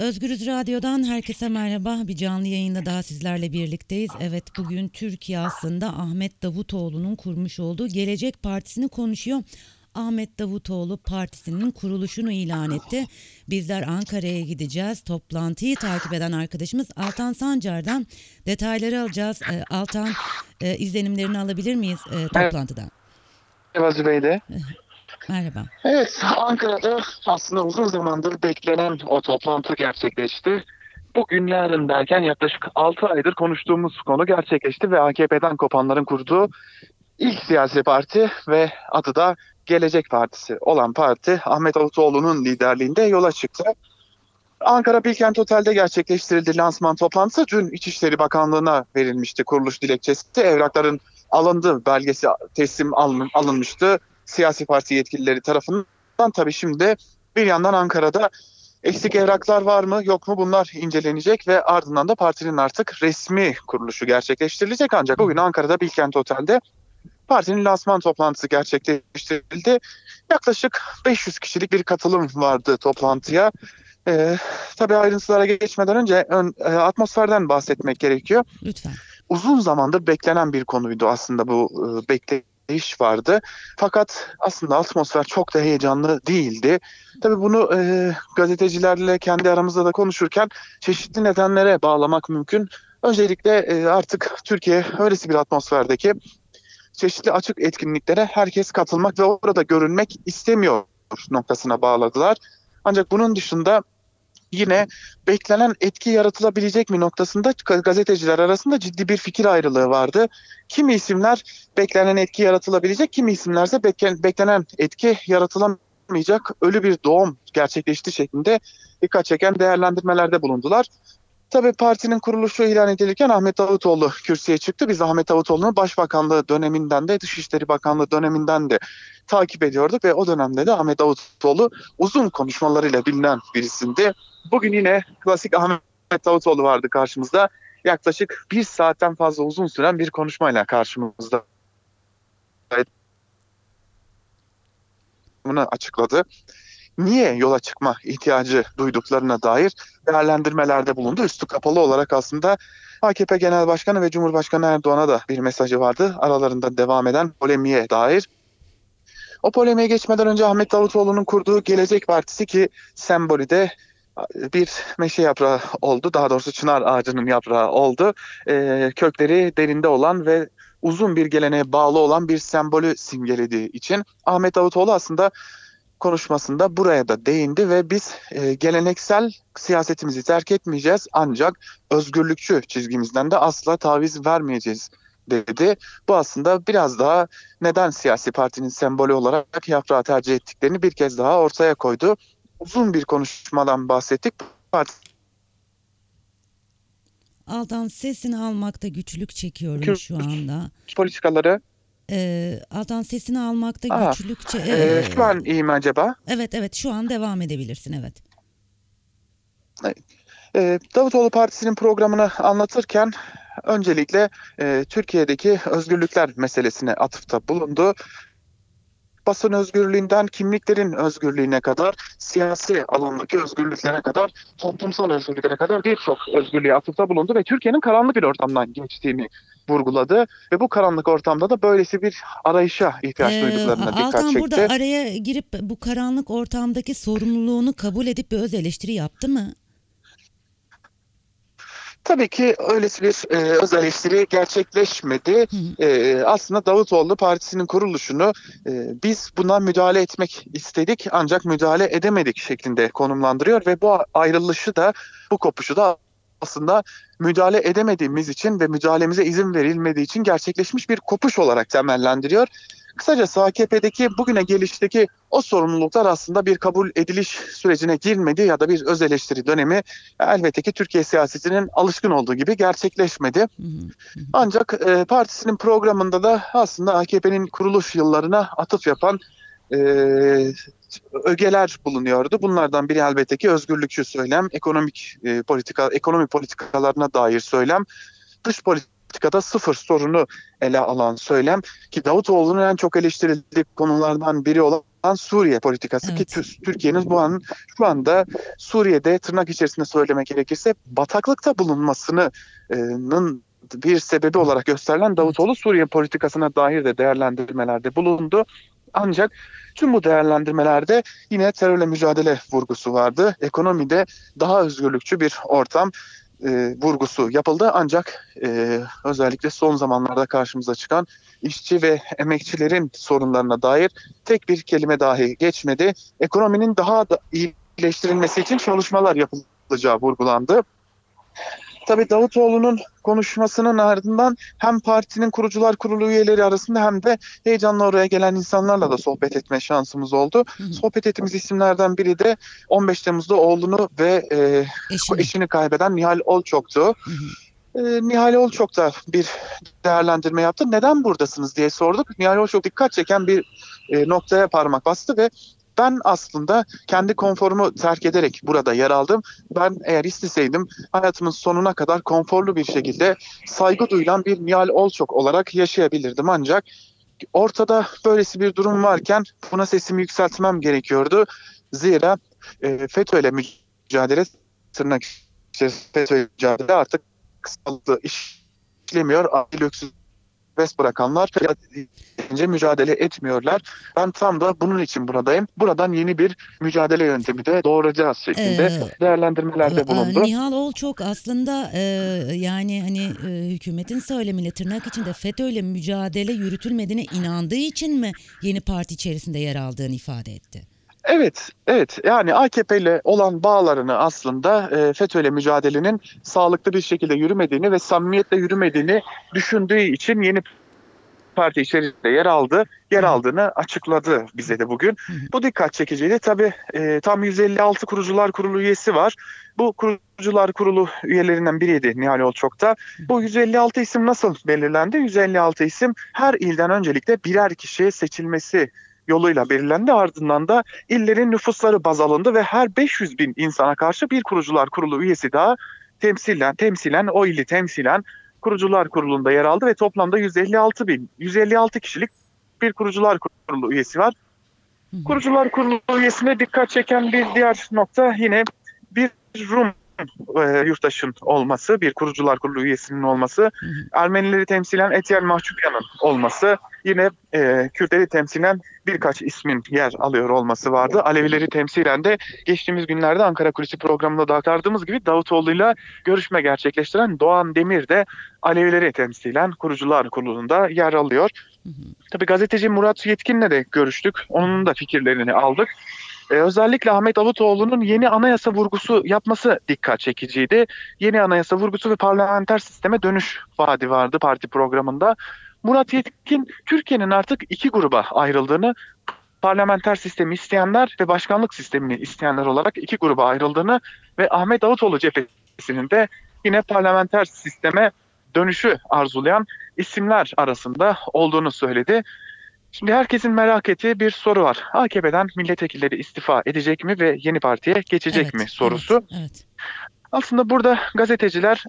Özgürüz Radyo'dan herkese merhaba. Bir canlı yayında daha sizlerle birlikteyiz. Evet bugün Türkiye aslında Ahmet Davutoğlu'nun kurmuş olduğu Gelecek Partisi'ni konuşuyor. Ahmet Davutoğlu partisinin kuruluşunu ilan etti. Bizler Ankara'ya gideceğiz. Toplantıyı takip eden arkadaşımız Altan Sancar'dan detayları alacağız. Ee, Altan e, izlenimlerini alabilir miyiz e, toplantıdan? Merhaba Zübeyde. Merhaba. Evet, Ankara'da aslında uzun zamandır beklenen o toplantı gerçekleşti. Bugün yarın derken yaklaşık 6 aydır konuştuğumuz konu gerçekleşti ve AKP'den kopanların kurduğu ilk siyasi parti ve adı da Gelecek Partisi olan parti Ahmet Davutoğlu'nun liderliğinde yola çıktı. Ankara Bilkent Otel'de gerçekleştirildi lansman toplantısı. Dün İçişleri Bakanlığı'na verilmişti kuruluş dilekçesi. Evrakların alındı, belgesi teslim alın, alınmıştı siyasi parti yetkilileri tarafından. Tabii şimdi bir yandan Ankara'da eksik evraklar var mı yok mu bunlar incelenecek ve ardından da partinin artık resmi kuruluşu gerçekleştirilecek. Ancak bugün Ankara'da Bilkent Otel'de partinin lansman toplantısı gerçekleştirildi. Yaklaşık 500 kişilik bir katılım vardı toplantıya. Ee, tabii ayrıntılara geçmeden önce ön, e, atmosferden bahsetmek gerekiyor. Lütfen. Uzun zamandır beklenen bir konuydu aslında bu e, bekleyiş vardı. Fakat aslında atmosfer çok da heyecanlı değildi. Tabii bunu e, gazetecilerle kendi aramızda da konuşurken çeşitli nedenlere bağlamak mümkün. Öncelikle e, artık Türkiye öylesi bir atmosferdeki çeşitli açık etkinliklere herkes katılmak ve orada görünmek istemiyor noktasına bağladılar. Ancak bunun dışında yine beklenen etki yaratılabilecek mi noktasında gazeteciler arasında ciddi bir fikir ayrılığı vardı. Kimi isimler beklenen etki yaratılabilecek, kimi isimlerse beklenen etki yaratılamayacak ölü bir doğum gerçekleşti şeklinde dikkat çeken değerlendirmelerde bulundular. Tabii partinin kuruluşu ilan edilirken Ahmet Davutoğlu kürsüye çıktı. Biz Ahmet Davutoğlu'nu Başbakanlığı döneminden de Dışişleri Bakanlığı döneminden de takip ediyorduk ve o dönemde de Ahmet Davutoğlu uzun konuşmalarıyla bilinen birisindi. Bugün yine klasik Ahmet Davutoğlu vardı karşımızda. Yaklaşık bir saatten fazla uzun süren bir konuşmayla karşımızda. Bunu açıkladı niye yola çıkma ihtiyacı duyduklarına dair değerlendirmelerde bulundu. Üstü kapalı olarak aslında AKP Genel Başkanı ve Cumhurbaşkanı Erdoğan'a da bir mesajı vardı. Aralarında devam eden polemiğe dair. O polemiğe geçmeden önce Ahmet Davutoğlu'nun kurduğu Gelecek Partisi ki sembolü de bir meşe yaprağı oldu. Daha doğrusu çınar ağacının yaprağı oldu. Ee, kökleri derinde olan ve uzun bir geleneğe bağlı olan bir sembolü simgelediği için Ahmet Davutoğlu aslında konuşmasında buraya da değindi ve biz e, geleneksel siyasetimizi terk etmeyeceğiz ancak özgürlükçü çizgimizden de asla taviz vermeyeceğiz dedi. Bu aslında biraz daha neden siyasi partinin sembolü olarak yaprağı tercih ettiklerini bir kez daha ortaya koydu. Uzun bir konuşmadan bahsettik. Parti Altan sesini almakta güçlük çekiyorum şu anda. Politikaları e, Altan sesini almakta Aa, güçlükçe... e, şu an iyi mi acaba? evet evet şu an devam edebilirsin evet. E, Davutoğlu Partisi'nin programını anlatırken öncelikle e, Türkiye'deki özgürlükler meselesine atıfta bulundu. Basın özgürlüğünden kimliklerin özgürlüğüne kadar, siyasi alandaki özgürlüklere kadar, toplumsal özgürlüklere kadar birçok özgürlüğe atıfta bulundu ve Türkiye'nin karanlık bir ortamdan geçtiğini vurguladı. Ve bu karanlık ortamda da böylesi bir arayışa ihtiyaç Ee, duyduklarına dikkat Altan çekti. burada araya girip bu karanlık ortamdaki sorumluluğunu kabul edip bir öz eleştiri yaptı mı? Tabii ki öylesi bir e, öz eleştiri gerçekleşmedi. E, aslında Davutoğlu Partisi'nin kuruluşunu e, biz buna müdahale etmek istedik ancak müdahale edemedik şeklinde konumlandırıyor ve bu ayrılışı da bu kopuşu da aslında müdahale edemediğimiz için ve müdahalemize izin verilmediği için gerçekleşmiş bir kopuş olarak temellendiriyor. Kısacası AKP'deki bugüne gelişteki o sorumluluklar aslında bir kabul ediliş sürecine girmedi ya da bir öz eleştiri dönemi elbette ki Türkiye siyasetinin alışkın olduğu gibi gerçekleşmedi. Ancak e, partisinin programında da aslında AKP'nin kuruluş yıllarına atıf yapan e, ögeler bulunuyordu. Bunlardan biri elbette ki özgürlükçü söylem, ekonomik e, politika, ekonomi politikalarına dair söylem, dış politikada sıfır sorunu ele alan söylem ki Davutoğlu'nun en çok eleştirildiği konulardan biri olan Suriye politikası Evet. ki Tü- Türkiye'nin bu an şu anda Suriye'de tırnak içerisinde söylemek gerekirse bataklıkta bulunmasının bir sebebi olarak gösterilen Davutoğlu Suriye politikasına dair de değerlendirmelerde bulundu. Ancak tüm bu değerlendirmelerde yine terörle mücadele vurgusu vardı. Ekonomide daha özgürlükçü bir ortam e, vurgusu yapıldı. Ancak e, özellikle son zamanlarda karşımıza çıkan işçi ve emekçilerin sorunlarına dair tek bir kelime dahi geçmedi. Ekonominin daha da iyileştirilmesi için çalışmalar yapılacağı vurgulandı. Tabii Davutoğlu'nun konuşmasının ardından hem partinin kurucular kurulu üyeleri arasında hem de heyecanla oraya gelen insanlarla da sohbet etme şansımız oldu. Hı hı. Sohbet ettiğimiz isimlerden biri de 15 Temmuz'da oğlunu ve e, Eşini. eşini kaybeden Nihal Olçok'tu. Hı hı. E, Nihal Olçok da bir değerlendirme yaptı. Neden buradasınız diye sorduk. Nihal Olçok dikkat çeken bir e, noktaya parmak bastı ve ben aslında kendi konforumu terk ederek burada yer aldım. Ben eğer isteseydim hayatımın sonuna kadar konforlu bir şekilde saygı duyulan bir Nihal Olçok olarak yaşayabilirdim. Ancak ortada böylesi bir durum varken buna sesimi yükseltmem gerekiyordu. Zira e, FETÖ ile mücadele tırnak FETÖ mücadele artık kısaltı işlemiyor. Adil öksüz serbest bırakanlar yeterince mücadele etmiyorlar. Ben tam da bunun için buradayım. Buradan yeni bir mücadele yöntemi de doğuracağız şeklinde Ee, değerlendirmelerde bulundu. Nihal Olçok aslında e, yani hani e, hükümetin söylemiyle tırnak içinde FETÖ'yle mücadele yürütülmediğine inandığı için mi yeni parti içerisinde yer aldığını ifade etti? Evet, evet. Yani AKP ile olan bağlarını aslında e, FETÖ ile mücadelenin sağlıklı bir şekilde yürümediğini ve samimiyetle yürümediğini düşündüğü için yeni parti içerisinde yer aldı, yer aldığını açıkladı bize de bugün. Bu dikkat çekiciydi. Tabii e, tam 156 kurucular kurulu üyesi var. Bu kurucular kurulu üyelerinden biriydi Nihal Olçok'ta. Bu 156 isim nasıl belirlendi? 156 isim her ilden öncelikle birer kişi seçilmesi yoluyla belirlendi. Ardından da illerin nüfusları baz alındı ve her 500 bin insana karşı bir kurucular kurulu üyesi daha temsilen, temsilen o ili temsilen kurucular kurulunda yer aldı ve toplamda 156 bin, 156 kişilik bir kurucular kurulu üyesi var. Kurucular kurulu üyesine dikkat çeken bir diğer nokta yine bir Rum e, yurttaşın olması, bir kurucular kurulu üyesinin olması, Hı hı. Ermenileri temsilen Etiyen Mahçupyan'ın olması, yine e, Kürtleri temsilen birkaç ismin yer alıyor olması vardı. Alevileri temsilen de geçtiğimiz günlerde Ankara Kulisi programında da aktardığımız gibi Davutoğlu'yla görüşme gerçekleştiren Doğan Demir de Alevileri temsilen kurucular kurulunda yer alıyor. Hı hı. Tabii gazeteci Murat Yetkin'le de görüştük. Onun da fikirlerini aldık. Ee, özellikle Ahmet Davutoğlu'nun yeni anayasa vurgusu yapması dikkat çekiciydi. Yeni anayasa vurgusu ve parlamenter sisteme dönüş vaadi vardı parti programında. Murat Yetkin Türkiye'nin artık iki gruba ayrıldığını, parlamenter sistemi isteyenler ve başkanlık sistemini isteyenler olarak iki gruba ayrıldığını ve Ahmet Davutoğlu cephesinin de yine parlamenter sisteme dönüşü arzulayan isimler arasında olduğunu söyledi. Şimdi herkesin merak ettiği bir soru var. AKP'den milletvekilleri istifa edecek mi ve yeni partiye geçecek Evet, mi sorusu. Evet, evet. Aslında burada gazeteciler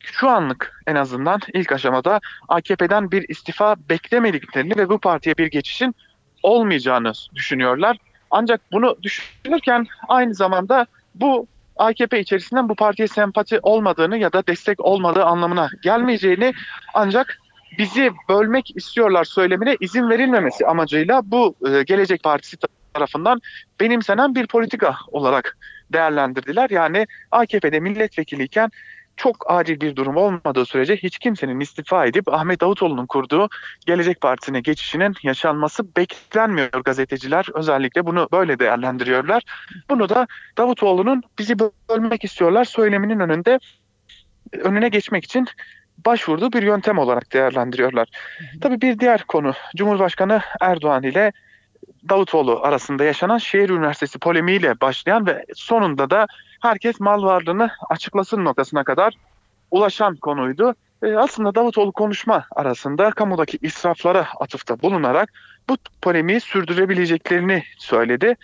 şu anlık en azından ilk aşamada AKP'den bir istifa beklemediklerini ve bu partiye bir geçişin olmayacağını düşünüyorlar. Ancak bunu düşünürken aynı zamanda bu AKP içerisinden bu partiye sempati olmadığını ya da destek olmadığı anlamına gelmeyeceğini ancak bizi bölmek istiyorlar söylemine izin verilmemesi amacıyla bu e, Gelecek Partisi tarafından benimsenen bir politika olarak değerlendirdiler. Yani AKP'de milletvekiliyken çok acil bir durum olmadığı sürece hiç kimsenin istifa edip Ahmet Davutoğlu'nun kurduğu Gelecek Partisi'ne geçişinin yaşanması beklenmiyor gazeteciler. Özellikle bunu böyle değerlendiriyorlar. Bunu da Davutoğlu'nun bizi bölmek istiyorlar söyleminin önünde önüne geçmek için başvurduğu bir yöntem olarak değerlendiriyorlar. Tabii bir diğer konu Cumhurbaşkanı Erdoğan ile Davutoğlu arasında yaşanan şehir üniversitesi polemiğiyle başlayan ve sonunda da herkes mal varlığını açıklasın noktasına kadar ulaşan konuydu. E, aslında Davutoğlu konuşma arasında kamudaki israflara atıfta bulunarak bu polemiği sürdürebileceklerini söyledi.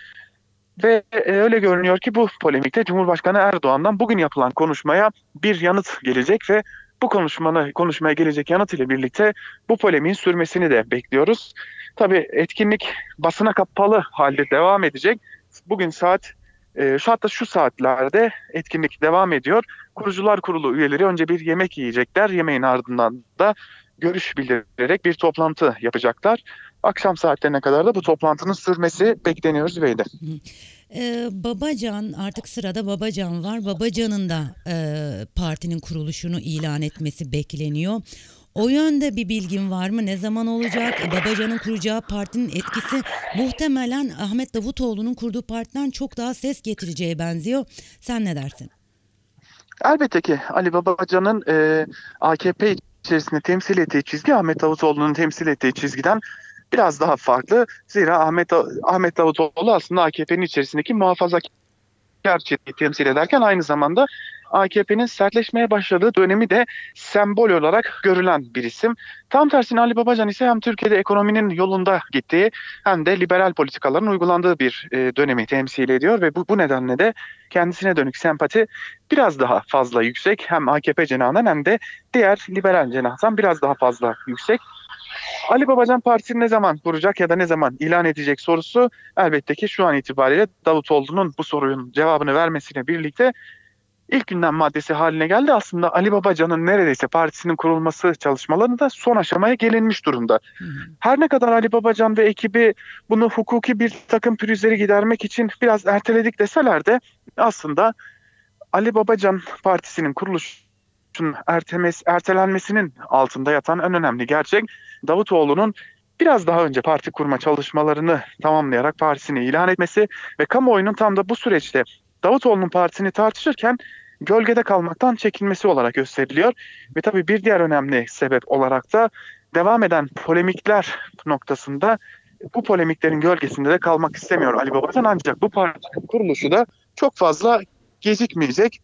Ve e, öyle görünüyor ki bu polemikte Cumhurbaşkanı Erdoğan'dan bugün yapılan konuşmaya bir yanıt gelecek ve bu konuşmana, konuşmaya gelecek yanıt ile birlikte bu polemiğin sürmesini de bekliyoruz. Tabii etkinlik basına kapalı halde devam edecek. Bugün saat e, şu hatta şu saatlerde etkinlik devam ediyor. Kurucular Kurulu üyeleri önce bir yemek yiyecekler. Yemeğin ardından da görüş bildirerek bir toplantı yapacaklar. Akşam saatlerine kadar da bu toplantının sürmesi bekleniyor Zübeyde. Ee, Babacan artık sırada Babacan var. Babacan'ın da e, partinin kuruluşunu ilan etmesi bekleniyor. O yönde bir bilgin var mı? Ne zaman olacak? E, Babacan'ın kuracağı partinin etkisi muhtemelen Ahmet Davutoğlu'nun kurduğu partiden çok daha ses getireceğe benziyor. Sen ne dersin? Elbette ki Ali Babacan'ın e, AKP içerisinde temsil ettiği çizgi Ahmet Davutoğlu'nun temsil ettiği çizgiden biraz daha farklı. Zira Ahmet Ahmet Davutoğlu aslında AKP'nin içerisindeki muhafazakar çizgiyi temsil ederken aynı zamanda AKP'nin sertleşmeye başladığı dönemi de sembol olarak görülen bir isim. Tam tersine Ali Babacan ise hem Türkiye'de ekonominin yolunda gittiği hem de liberal politikaların uygulandığı bir e, dönemi temsil ediyor ve bu, bu nedenle de kendisine dönük sempati biraz daha fazla yüksek. Hem AKP cenahından hem de diğer liberal cenahtan biraz daha fazla yüksek. Ali Babacan Partisi'ni ne zaman kuracak ya da ne zaman ilan edecek sorusu elbette ki şu an itibariyle Davutoğlu'nun bu sorunun cevabını vermesiyle birlikte ilk gündem maddesi haline geldi. Aslında Ali Babacan'ın neredeyse partisinin kurulması çalışmalarında da son aşamaya gelinmiş durumda. Her ne kadar Ali Babacan ve ekibi bunu hukuki bir takım pürüzleri gidermek için biraz erteledik deseler de aslında Ali Babacan Partisi'nin kuruluşunun ertemes, ertelenmesinin altında yatan en önemli gerçek Davutoğlu'nun biraz daha önce parti kurma çalışmalarını tamamlayarak partisini ilan etmesi ve kamuoyunun tam da bu süreçte Davutoğlu'nun partisini tartışırken gölgede kalmaktan çekinmesi olarak gösteriliyor. Ve tabii bir diğer önemli sebep olarak da devam eden polemikler noktasında bu polemiklerin gölgesinde de kalmak istemiyor Ali Babacan ancak bu partinin kuruluşu da çok fazla gecikmeyecek.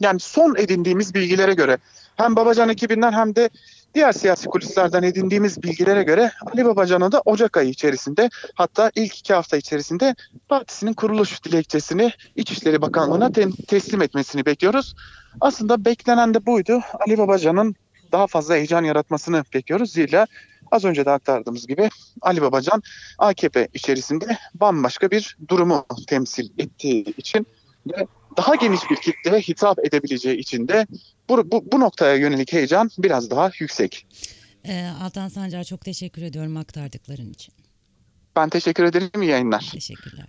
Yani son edindiğimiz bilgilere göre hem Babacan ekibinden hem de diğer siyasi kulislerden edindiğimiz bilgilere göre Ali Babacan'ın da Ocak ayı içerisinde hatta ilk iki hafta içerisinde partisinin kuruluş dilekçesini İçişleri Bakanlığı'na te- teslim etmesini bekliyoruz. Aslında beklenen de buydu. Ali Babacan'ın daha fazla heyecan yaratmasını bekliyoruz. Zira az önce de aktardığımız gibi Ali Babacan AKP içerisinde bambaşka bir durumu temsil ettiği için ve daha geniş bir kitleye hitap edebileceği için de bu, bu, bu noktaya yönelik heyecan biraz daha yüksek. Ee, Altan Sancar çok teşekkür ediyorum aktardıkların için. Ben teşekkür ederim. İyi yayınlar. Teşekkürler.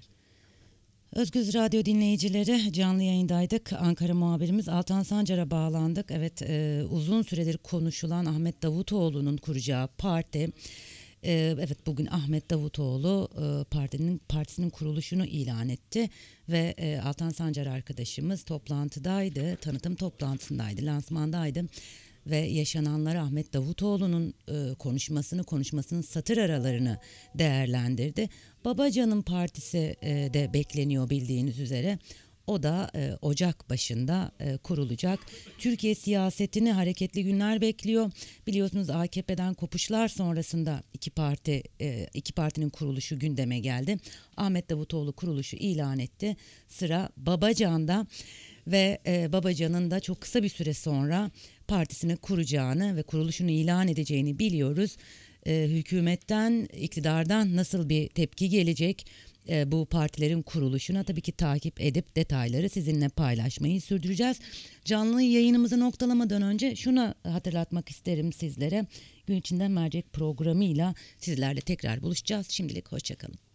Özgüz Radyo dinleyicileri canlı yayındaydık. Ankara muhabirimiz Altan Sancar'a bağlandık. Evet e, uzun süredir konuşulan Ahmet Davutoğlu'nun kuracağı parti. E, evet bugün Ahmet Davutoğlu e, partinin partisinin kuruluşunu ilan etti ve e, Altan Sancar arkadaşımız toplantıdaydı, tanıtım toplantısındaydı, lansmandaydı ve yaşananları Ahmet Davutoğlu'nun e, konuşmasını, konuşmasının satır aralarını değerlendirdi. Babacan'ın partisi e, de bekleniyor bildiğiniz üzere. O da e, Ocak başında e, kurulacak. Türkiye siyasetini hareketli günler bekliyor. Biliyorsunuz AKP'den kopuşlar sonrasında iki parti e, iki partinin kuruluşu gündeme geldi. Ahmet Davutoğlu kuruluşu ilan etti. Sıra Babacan'da ve e, Babacan'ın da çok kısa bir süre sonra partisini kuracağını ve kuruluşunu ilan edeceğini biliyoruz. E, hükümetten, iktidardan nasıl bir tepki gelecek? E, bu partilerin kuruluşuna tabii ki takip edip detayları sizinle paylaşmayı sürdüreceğiz. Canlı yayınımızı noktalamadan önce şunu hatırlatmak isterim sizlere. Gün içinde mercek programıyla sizlerle tekrar buluşacağız. Şimdilik hoşçakalın.